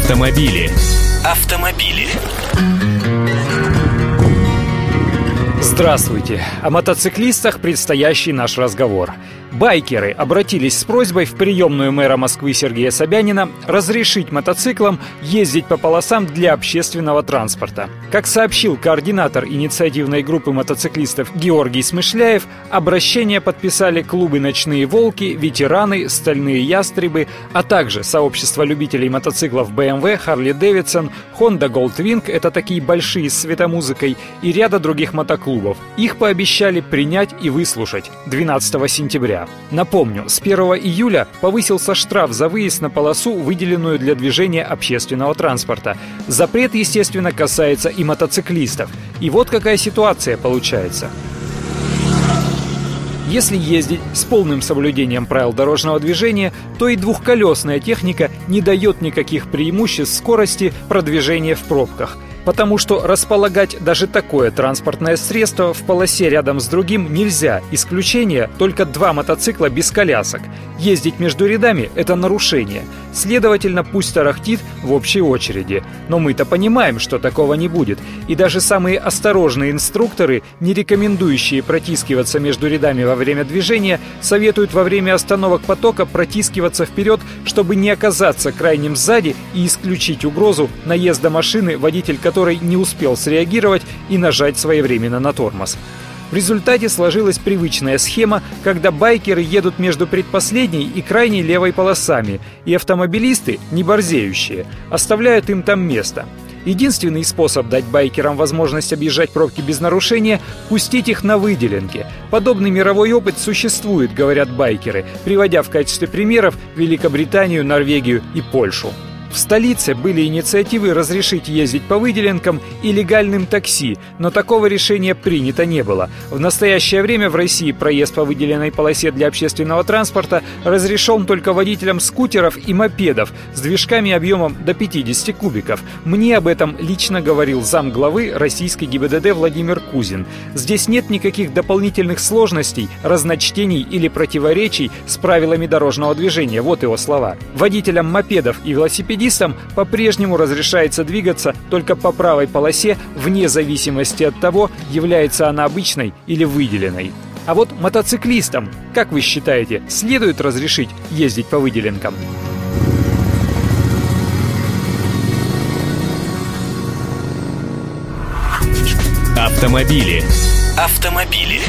Автомобили. Автомобили. Здравствуйте! О мотоциклистах предстоящий наш разговор. Байкеры обратились с просьбой в приемную мэра Москвы Сергея Собянина разрешить мотоциклам ездить по полосам для общественного транспорта. Как сообщил координатор инициативной группы мотоциклистов Георгий Смышляев, обращение подписали клубы «Ночные волки», «Ветераны», «Стальные ястребы», а также сообщество любителей мотоциклов BMW, Harley Davidson, Honda Goldwing – это такие большие с светомузыкой, и ряда других мотоклубов. Их пообещали принять и выслушать 12 сентября. Напомню, с 1 июля повысился штраф за выезд на полосу, выделенную для движения общественного транспорта. Запрет, естественно, касается и мотоциклистов. И вот какая ситуация получается. Если ездить с полным соблюдением правил дорожного движения, то и двухколесная техника не дает никаких преимуществ скорости продвижения в пробках – потому что располагать даже такое транспортное средство в полосе рядом с другим нельзя. Исключение – только два мотоцикла без колясок. Ездить между рядами – это нарушение. Следовательно, пусть тарахтит в общей очереди. Но мы-то понимаем, что такого не будет. И даже самые осторожные инструкторы, не рекомендующие протискиваться между рядами во время движения, советуют во время остановок потока протискиваться вперед, чтобы не оказаться крайним сзади и исключить угрозу наезда машины, водитель который не успел среагировать и нажать своевременно на тормоз. В результате сложилась привычная схема, когда байкеры едут между предпоследней и крайней левой полосами, и автомобилисты, не борзеющие, оставляют им там место. Единственный способ дать байкерам возможность объезжать пробки без нарушения – пустить их на выделенке. Подобный мировой опыт существует, говорят байкеры, приводя в качестве примеров Великобританию, Норвегию и Польшу. В столице были инициативы разрешить ездить по выделенкам и легальным такси, но такого решения принято не было. В настоящее время в России проезд по выделенной полосе для общественного транспорта разрешен только водителям скутеров и мопедов с движками объемом до 50 кубиков. Мне об этом лично говорил зам главы российской ГИБДД Владимир Кузин. Здесь нет никаких дополнительных сложностей, разночтений или противоречий с правилами дорожного движения. Вот его слова. Водителям мопедов и велосипедистов велосипедистам по-прежнему разрешается двигаться только по правой полосе вне зависимости от того, является она обычной или выделенной. А вот мотоциклистам, как вы считаете, следует разрешить ездить по выделенкам? Автомобили. Автомобили.